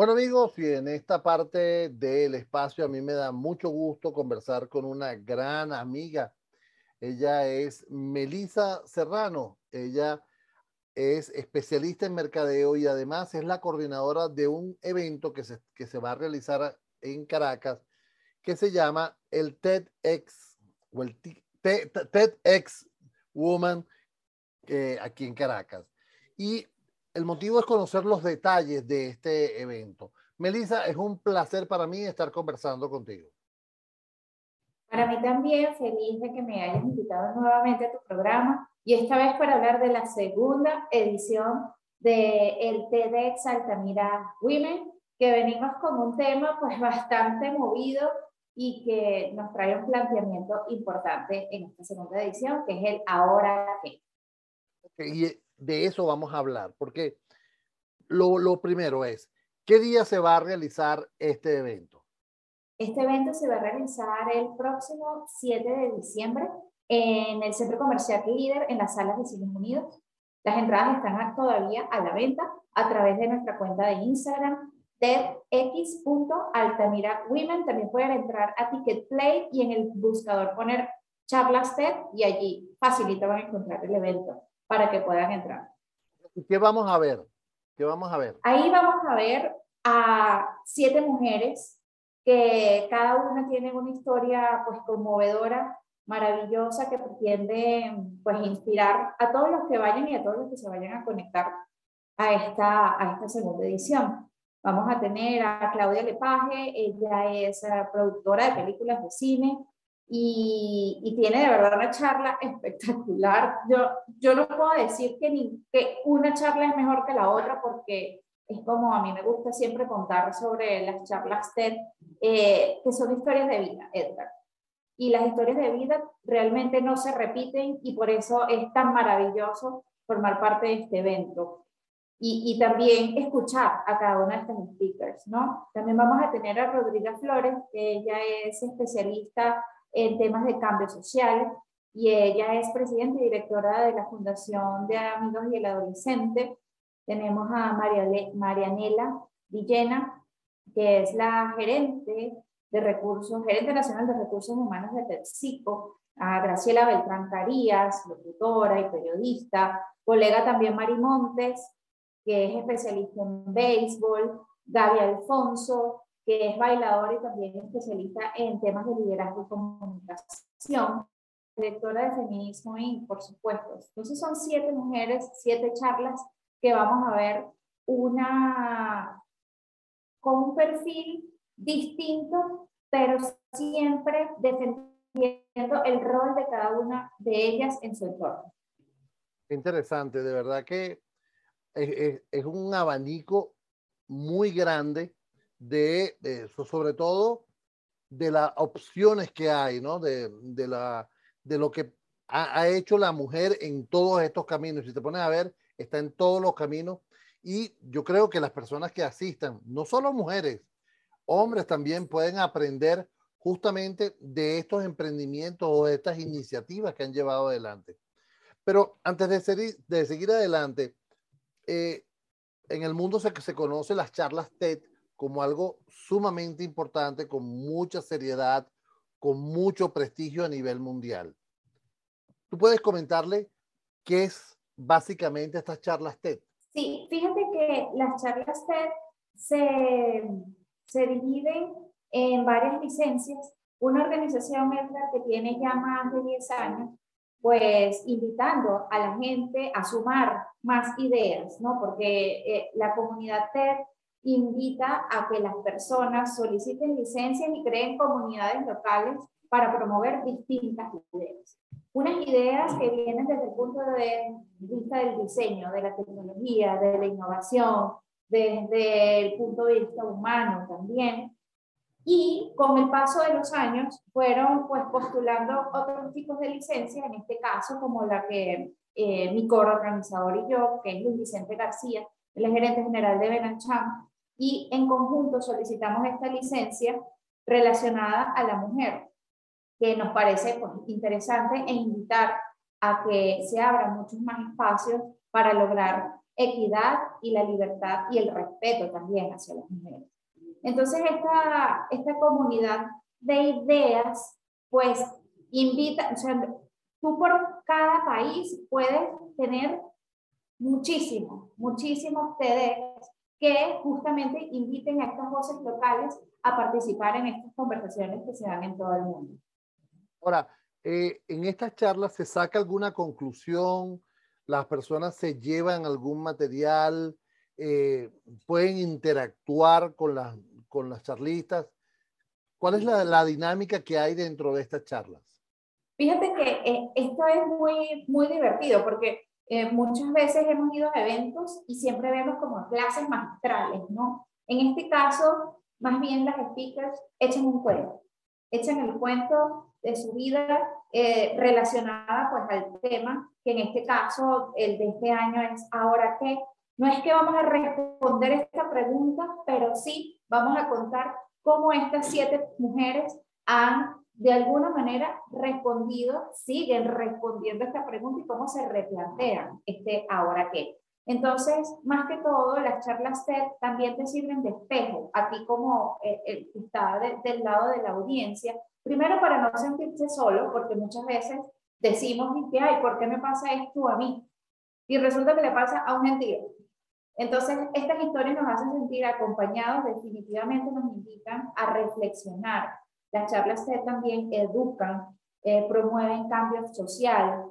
Bueno amigos, y en esta parte del espacio a mí me da mucho gusto conversar con una gran amiga. Ella es Melisa Serrano. Ella es especialista en mercadeo y además es la coordinadora de un evento que se, que se va a realizar en Caracas que se llama el TEDx o el TEDx Woman eh, aquí en Caracas. Y el motivo es conocer los detalles de este evento. Melissa, es un placer para mí estar conversando contigo. Para mí también, feliz de que me hayas invitado nuevamente a tu programa y esta vez para hablar de la segunda edición del el TEDx Altamira Women, que venimos con un tema pues bastante movido y que nos trae un planteamiento importante en esta segunda edición, que es el ahora qué. y de eso vamos a hablar, porque lo, primero es, ¿qué día se va a realizar este evento? Este evento se va a realizar el próximo 7 de diciembre en el Centro Comercial Líder en las salas de Cines Unidos. Las entradas están todavía a la venta a través de nuestra cuenta de Instagram, TEDx.altamira.women. También pueden entrar a Ticketplay y en el buscador poner charlas TED y allí facilita van a encontrar el evento para que puedan entrar. ¿Qué vamos a ver? ¿Qué vamos a ver? Ahí vamos a ver a siete mujeres que cada una tiene una historia pues conmovedora, maravillosa, que pretende pues inspirar a todos los que vayan y a todos los que se vayan a conectar a esta, a esta segunda edición. Vamos a tener a Claudia Lepage, ella es eh, productora de películas de cine, y, tiene de verdad una charla espectacular. Yo, yo no puedo decir que, ni, que una charla es mejor que la otra porque es como a mí me gusta siempre contar sobre las charlas TED, eh, que son historias de vida, Edgar. Y las historias de vida realmente no se repiten y por eso es tan maravilloso formar parte de este evento. Y, y, también escuchar a cada una de estas speakers, ¿no? También vamos a tener a Rodriga Flores, que ella es especialista en temas de cambio social y ella es presidenta y directora de la Fundación de Amigos y el Adolescente. Tenemos a Marianela Villena, que es la gerente de recursos, gerente nacional de recursos humanos de PepsiCo, a Graciela Beltrán Carías, locutora y periodista, colega también Mari Montes, que es especialista en béisbol, Gaby Alfonso, que es bailadora y también especialista en temas de liderazgo y comunicación, directora de feminismo y por supuesto. Entonces son siete mujeres, siete charlas que vamos a ver una con un perfil distinto, pero siempre defendiendo el rol de cada una de ellas en su entorno. Interesante, de verdad que es, es un abanico muy grande de, eso, sobre todo de las opciones que hay, ¿no? De, de, la, de lo que ha, hecho la mujer en todos estos caminos. Si te pones a ver, está en todos los caminos. Y yo creo que las personas que asistan, no solo mujeres, hombres también pueden aprender justamente de estos emprendimientos o de estas iniciativas que han llevado adelante. Pero antes de, seguir, de seguir adelante, eh, en el mundo se, se conoce las charlas TED como algo sumamente importante, con mucha seriedad, con mucho prestigio a nivel mundial. ¿Tú puedes comentarle qué es básicamente estas charlas TED? Sí, fíjate que las charlas TED se, se dividen en varias licencias. Una organización que tiene ya más de 10 años, pues invitando a la gente a sumar más ideas, ¿no? Porque eh, la comunidad TED invita a que las personas soliciten licencias y creen comunidades locales para promover distintas ideas. Unas ideas que vienen desde el punto de vista del diseño, de la tecnología, de la innovación, desde el punto de vista humano también. Y con el paso de los años fueron pues postulando otros tipos de licencias, en este caso como la que eh, mi organizador y yo, que es Luis Vicente García, el gerente general de Benancham, y en conjunto solicitamos esta licencia relacionada a la mujer, que nos parece pues, interesante e invitar a que se abran muchos más espacios para lograr equidad y la libertad y el respeto también hacia las mujeres. Entonces, esta, esta comunidad de ideas, pues invita, o sea, tú por cada país puedes tener muchísimos, muchísimos TEDx que justamente inviten a estas voces locales a participar en estas conversaciones que se dan en todo el mundo. Ahora, eh, en estas charlas se saca alguna conclusión, las personas se llevan algún material, eh, pueden interactuar con las, con las charlistas. ¿Cuál es la, la, dinámica que hay dentro de estas charlas? Fíjate que eh, esto es muy, muy divertido porque muchas veces hemos ido a eventos y siempre vemos como clases magistrales, ¿no? En este caso, más bien las speakers echan un cuento, echan el cuento de su vida eh, relacionada pues al tema, que en este caso el de este año es ahora qué. No es que vamos a responder esta pregunta, pero sí vamos a contar cómo estas siete mujeres han de alguna manera respondido, siguen respondiendo esta pregunta y cómo se replantean este ahora qué. Entonces, más que todo, las charlas TED también te sirven de espejo, a ti como eh, que está del lado de la audiencia, Primero, para no sentirse solo, porque muchas veces decimos, que, ay, ¿por qué me pasa esto a mí? Y resulta que le pasa a un gentío. Entonces, estas historias nos hacen sentir acompañados, definitivamente nos invitan a reflexionar. Las charlas también educan, eh, promueven cambio social,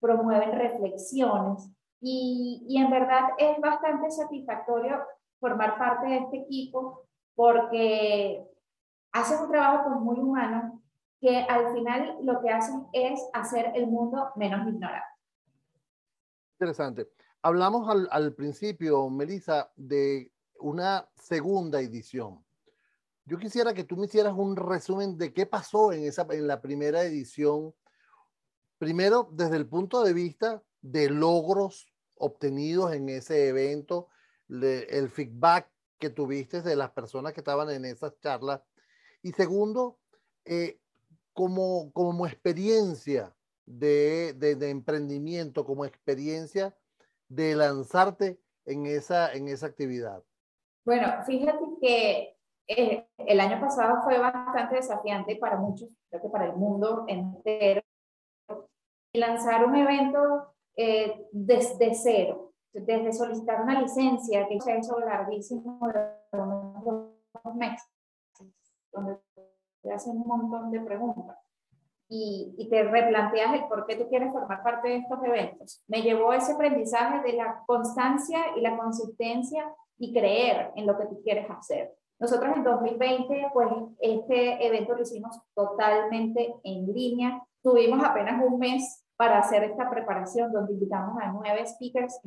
promueven reflexiones y, y en verdad es bastante satisfactorio formar parte de este equipo porque hacen un trabajo pues, muy humano que al final lo que hacen es hacer el mundo menos ignorante. Interesante. Hablamos al, al principio, Melissa, de una segunda edición. Yo quisiera que tú me hicieras un resumen de qué pasó en, esa, en la primera edición. Primero, desde el punto de vista de logros obtenidos en ese evento, el feedback que tuviste de las personas que estaban en esas charlas y segundo, eh, como, como experiencia de, de, emprendimiento, como experiencia de lanzarte en esa, en esa actividad. Bueno, fíjate que eh, el año pasado fue bastante desafiante para muchos, creo que para el mundo entero, lanzar un evento eh, desde cero, desde solicitar una licencia, que es un larguísimo de unos meses donde te hacen un montón de preguntas y, y, te replanteas el por qué tú quieres formar parte de estos eventos. Me llevó ese aprendizaje de la constancia y la consistencia y creer en lo que tú quieres hacer. Nosotros en 2020, pues este evento lo hicimos totalmente en línea. Tuvimos apenas un mes para hacer esta preparación donde invitamos a nueve speakers.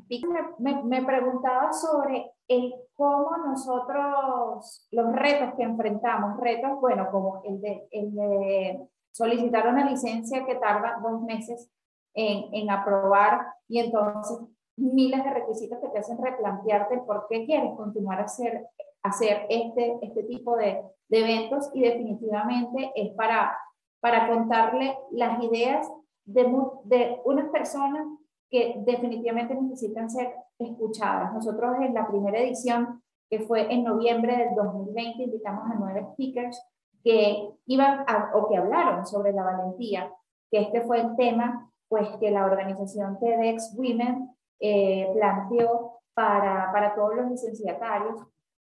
Me, me, preguntaba sobre el cómo nosotros, los retos que enfrentamos, retos, bueno, como el de, el de solicitar una licencia que tarda dos meses en, en aprobar y entonces miles de requisitos que te hacen replantearte por qué quieres continuar a hacer, hacer este, este tipo de, de eventos y definitivamente es para, para contarle las ideas de, de unas personas que definitivamente necesitan ser escuchadas. Nosotros en la primera edición, que fue en noviembre del 2020, invitamos a nueve speakers que iban o que hablaron sobre la valentía, que este fue el tema pues que la organización TEDx Women eh, planteó para, para todos los licenciatarios.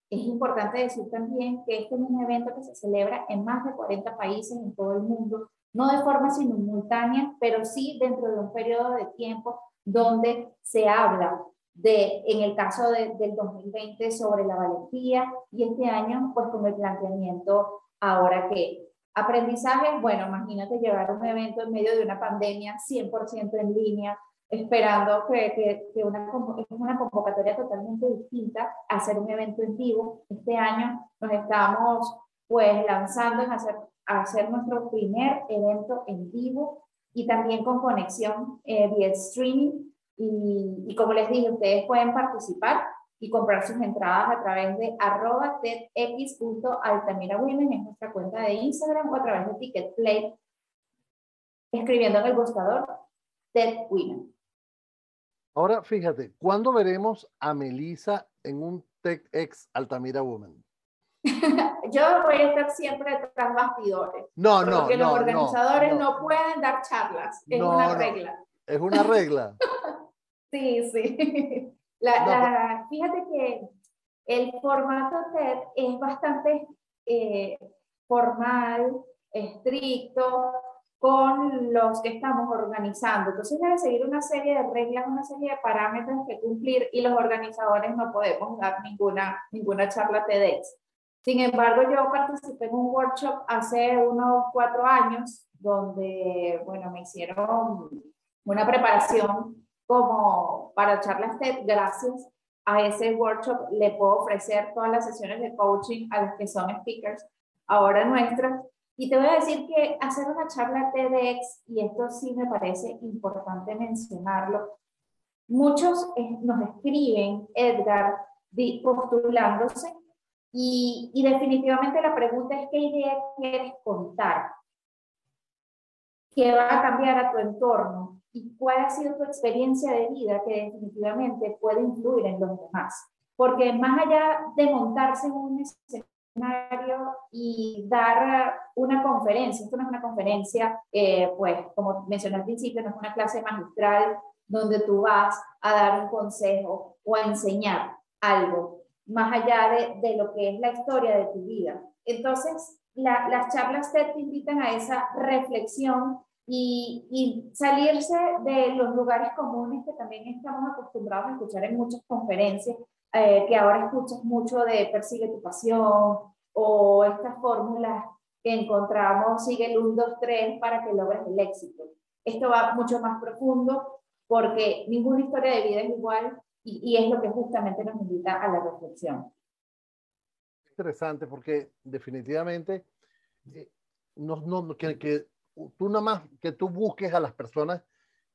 Es importante decir también que este es un evento que se celebra en más de 40 países en todo el mundo no de forma simultánea, pero sí dentro de un periodo de tiempo donde se habla de, en el caso de, del 2020, sobre la valentía y este año, pues con el planteamiento ahora que aprendizaje, bueno, imagínate llevar un evento en medio de una pandemia 100% en línea, esperando que, que, que una, es una convocatoria totalmente distinta a hacer un evento en vivo. Este año nos estamos pues lanzando en hacer hacer nuestro primer evento en vivo y también con conexión eh, vía streaming. Y, y, como les dije, ustedes pueden participar y comprar sus entradas a través de arroba tedx.altamirawomen en nuestra cuenta de Instagram o a través de Ticketplay escribiendo en el buscador TED Ahora, fíjate, ¿cuándo veremos a Melissa en un TechX Altamira Woman? Yo voy a estar siempre tras bastidores. No, no, Porque no, los organizadores no, no, pueden dar charlas. Es No, una regla. Es una regla. Sí, sí. La, la- fíjate que el formato TED es bastante eh, formal, estricto, con los que estamos organizando. Entonces debe seguir una serie de reglas, una serie de parámetros que cumplir y los organizadores no podemos dar ninguna, ninguna charla TEDx. Sin embargo, yo participé en un workshop hace unos cuatro años donde, bueno, me hicieron una preparación como para charlas TED. Gracias a ese workshop le puedo ofrecer todas las sesiones de coaching a los que son speakers ahora nuestras. Y te voy a decir que hacer una charla TEDx, y esto sí me parece importante mencionarlo, muchos eh, nos escriben, Edgar, postulándose, y, y definitivamente la pregunta es qué idea quieres contar, qué va a cambiar a tu entorno y cuál ha sido tu experiencia de vida que definitivamente puede influir en los demás. Porque más allá de montarse en un escenario y dar una conferencia, esto no es una conferencia, eh, pues como mencioné al principio, no es una clase magistral donde tú vas a dar un consejo o a enseñar algo, más allá de, de lo que es la historia de tu vida. Entonces, la- las charlas TED te invitan a esa reflexión y, y salirse de los lugares comunes que también estamos acostumbrados a escuchar en muchas conferencias, eh, que ahora escuchas mucho de persigue tu pasión o estas fórmulas que encontramos, sigue el 1, 2, 3 para que logres el éxito. Esto va mucho más profundo porque ninguna historia de vida es igual y, y es lo que justamente nos invita a la reflexión. Interesante porque definitivamente eh, no, no, que, que tú nada más que tú busques a las personas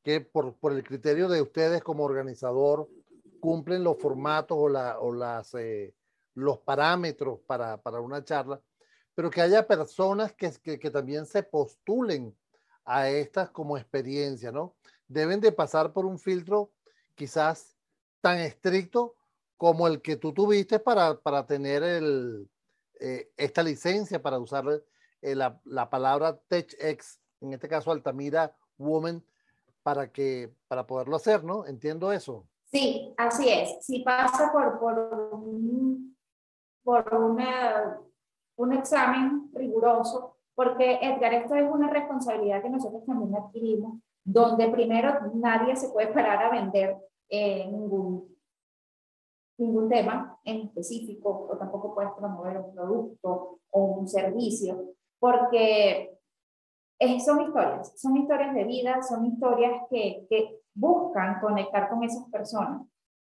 que por, por el criterio de ustedes como organizador cumplen los formatos o, la, o las, eh, los parámetros para, para una charla, pero que haya personas que, que, que también se postulen a estas como experiencia, ¿no? Deben de pasar por un filtro quizás tan estricto como el que tú tuviste para, para tener el, eh, esta licencia para usar eh, la, la, palabra TechX, en este caso Altamira Woman, para, que, para poderlo hacer, ¿no? Entiendo eso. Sí, así es. Si pasa por, por, un, por una, un examen riguroso, porque Edgar, esto es una responsabilidad que nosotros también adquirimos, donde primero nadie se puede parar a vender eh, ningún ningún tema en específico o tampoco puedes promover un producto o un servicio, porque es, son historias, son historias de vida, son historias que, que buscan conectar con esas personas.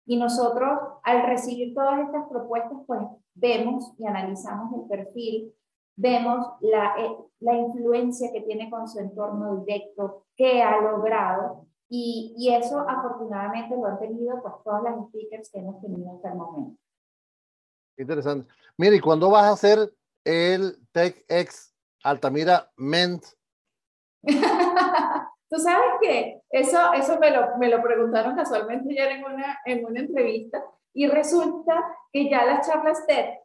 Y nosotros, al recibir todas estas propuestas, pues vemos y analizamos el perfil, vemos la, eh, la influencia que tiene con su entorno directo, qué ha logrado, y, y, eso afortunadamente lo han tenido pues todas las speakers que hemos tenido hasta el momento. Interesante. Mire, ¿y cuándo vas a hacer el TechX Altamira Ment? Tú sabes que eso, eso me, lo, me lo preguntaron casualmente ayer en una, en una entrevista y resulta que ya las charlas TED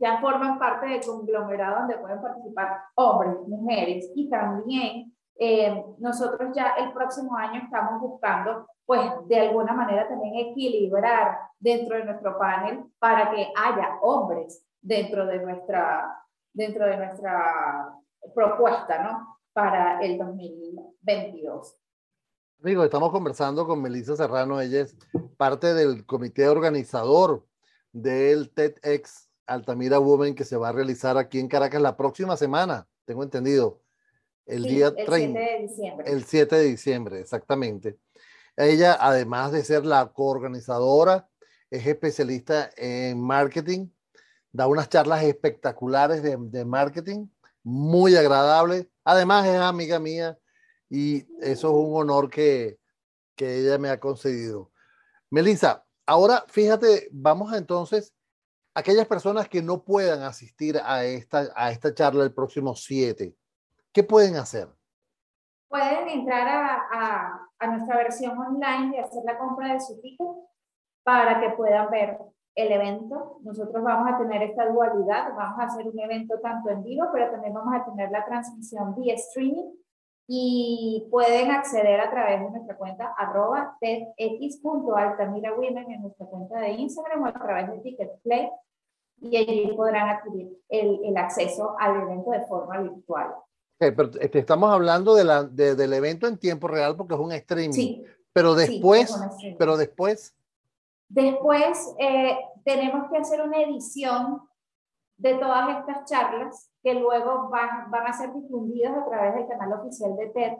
ya forman parte del conglomerado donde pueden participar hombres, mujeres y también eh, nosotros ya el próximo año estamos buscando, pues de alguna manera también equilibrar dentro de nuestro panel para que haya hombres dentro de nuestra, dentro de nuestra propuesta, ¿no? Para el 2022. Amigo, estamos conversando con Melissa Serrano, ella es parte del comité organizador del TEDx Altamira Women que se va a realizar aquí en Caracas la próxima semana, tengo entendido. El sí, día el 30, 7 de diciembre. El 7 de diciembre, exactamente. Ella, además de ser la coorganizadora, es especialista en marketing, da unas charlas espectaculares de, de marketing, muy agradables. Además, es amiga mía y eso es un honor que, que ella me ha concedido. Melissa, ahora fíjate, vamos a entonces, aquellas personas que no puedan asistir a esta, a esta charla el próximo 7, ¿qué pueden hacer? Pueden entrar a, a, a nuestra versión online de hacer la compra de su ticket para que puedan ver el evento. Nosotros vamos a tener esta dualidad, vamos a hacer un evento tanto en vivo, pero también vamos a tener la transmisión vía streaming y pueden acceder a través de nuestra cuenta arroba tedx.altamirawomen en nuestra cuenta de Instagram o a través de Ticketplay y allí podrán adquirir el, el acceso al evento de forma virtual. pero este, estamos hablando de la, de, del evento en tiempo real porque es un streaming. Sí, pero después, sí, pero después. Después eh, tenemos que hacer una edición de todas estas charlas que luego van, a ser difundidas a través del canal oficial de TED,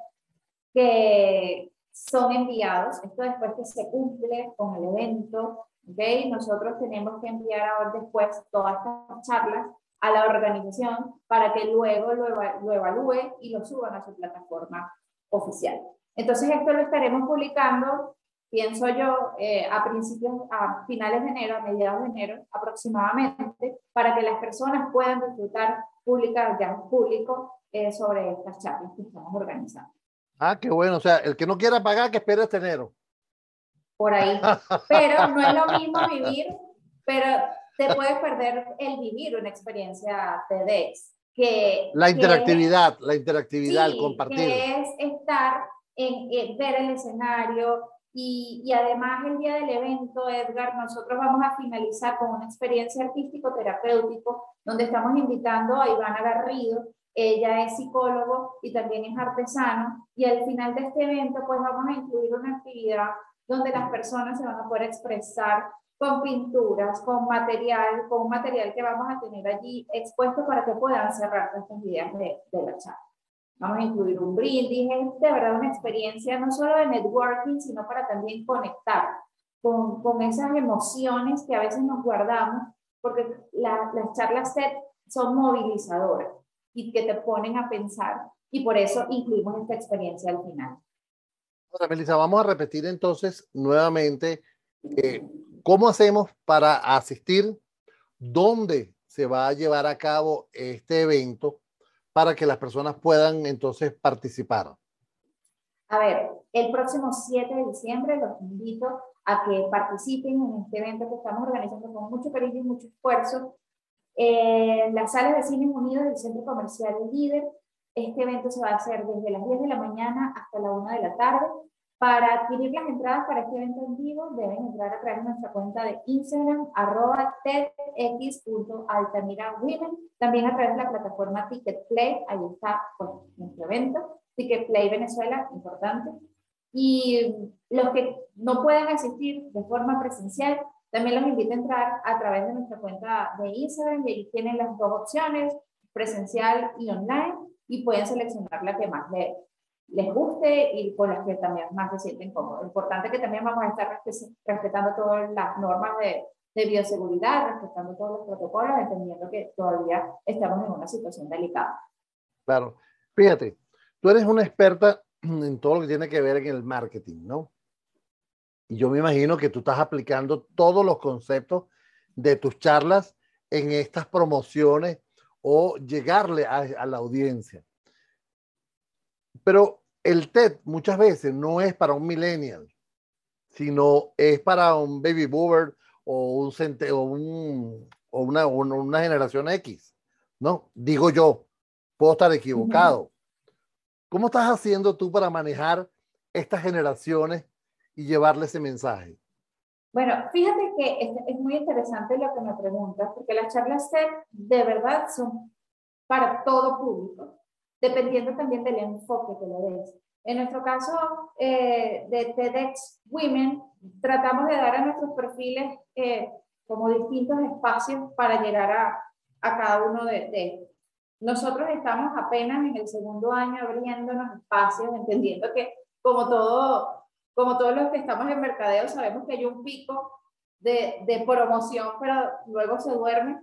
que son enviados, esto después que se cumple con el evento, ¿okay? nosotros tenemos que enviar ahora después todas estas charlas a la organización para que luego lo, lo evalúe y lo suban a su plataforma oficial. Entonces esto lo estaremos publicando pienso yo, eh, a principios, a finales de enero, a mediados de enero aproximadamente, para que las personas puedan disfrutar, publicar ya público eh, sobre estas charlas que estamos organizando. Ah, qué bueno. O sea, el que no quiera pagar, que espere este enero. Por ahí. Pero no es lo mismo vivir, pero te puedes perder el vivir una experiencia TEDx. Que, la interactividad, la interactividad, el compartir. Que es estar en, en, ver el escenario, y, y, además el día del evento, Edgar, nosotros vamos a finalizar con una experiencia artístico-terapéutico donde estamos invitando a Ivana Garrido. Ella es psicólogo y también es artesano. Y al final de este evento, pues vamos a incluir una actividad donde las personas se van a poder expresar con pinturas, con material, con material que vamos a tener allí expuesto para que puedan cerrar estas ideas de, de la charla. Vamos a incluir un brindis, es de verdad una experiencia no solo de networking, sino para también conectar con, con esas emociones que a veces nos guardamos, porque las charlas set son movilizadoras y que te ponen a pensar, y por eso incluimos esta experiencia al final. Ahora, Melissa, vamos a repetir entonces nuevamente eh, cómo hacemos para asistir, dónde se va a llevar a cabo este evento para que las personas puedan entonces participar? A ver, el próximo 7 de diciembre los invito a que participen en este evento que estamos organizando con mucho cariño y mucho esfuerzo en las salas de cine unidos del Centro Comercial Líder. Este evento se va a hacer desde las 10 de la mañana hasta la 1 de la tarde. Para adquirir las entradas para este evento en vivo, deben entrar a través de nuestra cuenta de Instagram, arroba tedx.altamirawomen, también a través de la plataforma Ticketplay, ahí está pues, nuestro evento, Ticketplay Venezuela, importante. Y los que no pueden asistir de forma presencial, también los invito a entrar a través de nuestra cuenta de Instagram, y ahí tienen las dos opciones, presencial y online, y pueden seleccionar la que más les les guste y con las que también más se sienten cómodos. Importante que también vamos a estar respetando todas las normas de, de bioseguridad, respetando todos los protocolos, entendiendo que todavía estamos en una situación delicada. Claro. Fíjate, tú eres una experta en todo lo que tiene que ver en el marketing, ¿no? Y yo me imagino que tú estás aplicando todos los conceptos de tus charlas en estas promociones o llegarle a, a la audiencia. Pero el TED muchas veces no es para un millennial, sino es para un baby boomer o, un, o, un, o una, generación X, ¿no? Digo yo, puedo estar equivocado. ¿Cómo estás haciendo tú para manejar estas generaciones y llevarle ese mensaje? Bueno, fíjate que es, es muy interesante lo que me preguntas, porque las charlas TED de verdad son para todo público dependiendo también del enfoque que le des. En nuestro caso eh, de TEDx Women, tratamos de dar a nuestros perfiles eh, como distintos espacios para llegar a, a cada uno de, de, Nosotros estamos apenas en el segundo año abriéndonos espacios, entendiendo que como todo, como todos los que estamos en mercadeo sabemos que hay un pico de, de promoción, pero luego se duerme.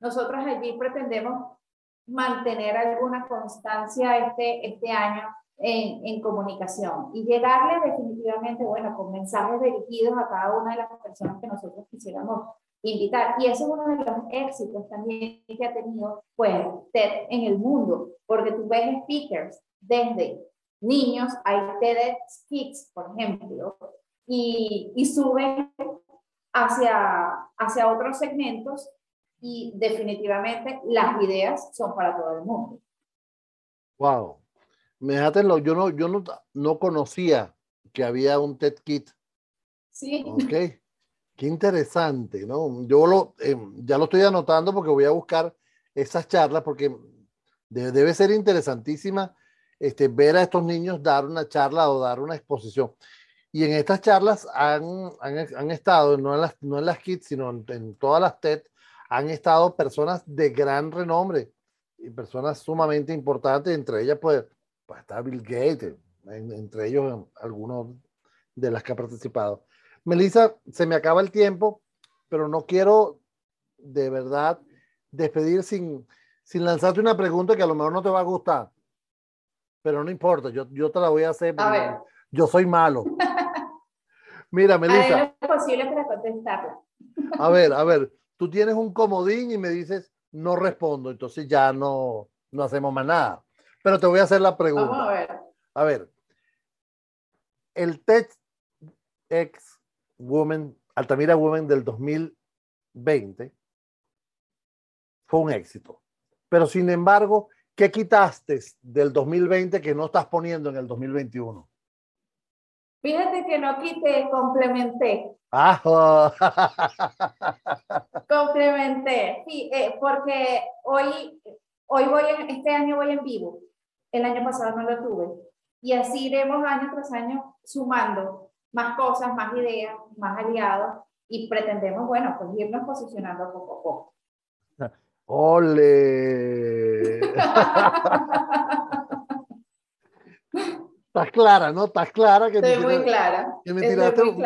Nosotros allí pretendemos mantener alguna constancia este, este año en, en, comunicación y llegarle definitivamente, bueno, con mensajes dirigidos a cada una de las personas que nosotros quisiéramos invitar. Y eso es uno de los éxitos también que ha tenido, pues, TED en el mundo, porque tú ves speakers desde niños, hay TEDx Kids, por ejemplo, y, y suben hacia, hacia otros segmentos y definitivamente las ideas son para todo el mundo. Wow. Me lo, yo no, yo no, no conocía que había un TED Kit. Sí. Ok. Qué interesante, ¿no? Yo lo, em, ya lo estoy anotando porque voy a buscar esas charlas porque debe ser interesantísima este, ver a estos niños dar una charla o dar una exposición. Y en estas charlas han, han, han estado, no en, las, no en las KITS, sino en, todas las TED, han estado personas de gran renombre y personas sumamente importantes, entre ellas pues, pues está Bill Gates, entre ellos algunos de las que ha participado. Melissa, se me acaba el tiempo, pero no quiero de verdad despedir sin, sin lanzarte una pregunta que a lo mejor no te va a gustar, pero no importa, yo, yo te la voy a hacer. A Yo soy malo. Mira, Melissa. es posible para contestarla. A ver, a ver, tú tienes un comodín y me dices, no respondo, entonces ya no, no hacemos más nada. Pero te voy a hacer la pregunta. Vamos a ver. A ver, el TEDx Woman, Altamira Woman del 2020 fue un éxito. Pero sin embargo, ¿qué quitaste del 2020 que no estás poniendo en el 2021? Fíjate que no quité, complementé. Ah, complementé, sí, eh, porque hoy, hoy voy, en, este año voy en vivo. El año pasado no lo tuve. Y así iremos año tras año sumando más cosas, más ideas, más aliados y pretendemos, bueno, pues irnos posicionando poco a poco. ¡Ole! Estás clara, ¿no? Estás clara que, Estoy muy clara. Que me, tiraste, un,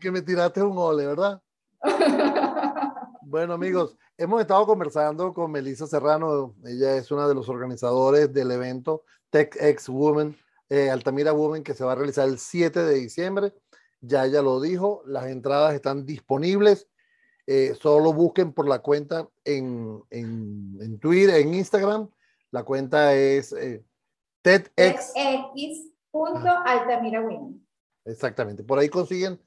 que me tiraste un ole, ¿verdad? bueno, amigos, hemos estado conversando con Melissa Serrano. Ella es una de los organizadores del evento TechX Women, eh, Altamira Women, que se va a realizar el 7 de diciembre. Ya ella lo dijo, las entradas están disponibles. Eh, solo busquen por la cuenta en, en, en, Twitter, en Instagram. La cuenta es eh, TEDx. Punto Altamira Women. Exactamente, por ahí consiguen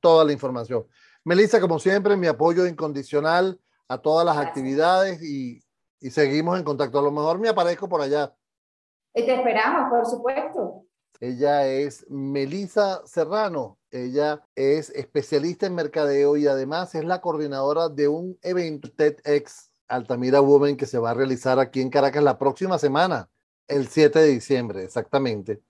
toda la información. Melissa, como siempre, mi apoyo incondicional a todas las actividades y, y, seguimos en contacto. A lo mejor me aparezco por allá. Y te esperamos, por supuesto. Ella es Melissa Serrano. Ella es especialista en mercadeo y además es la coordinadora de un evento TEDx Altamira Women que se va a realizar aquí en Caracas la próxima semana, el 7 de diciembre, exactamente.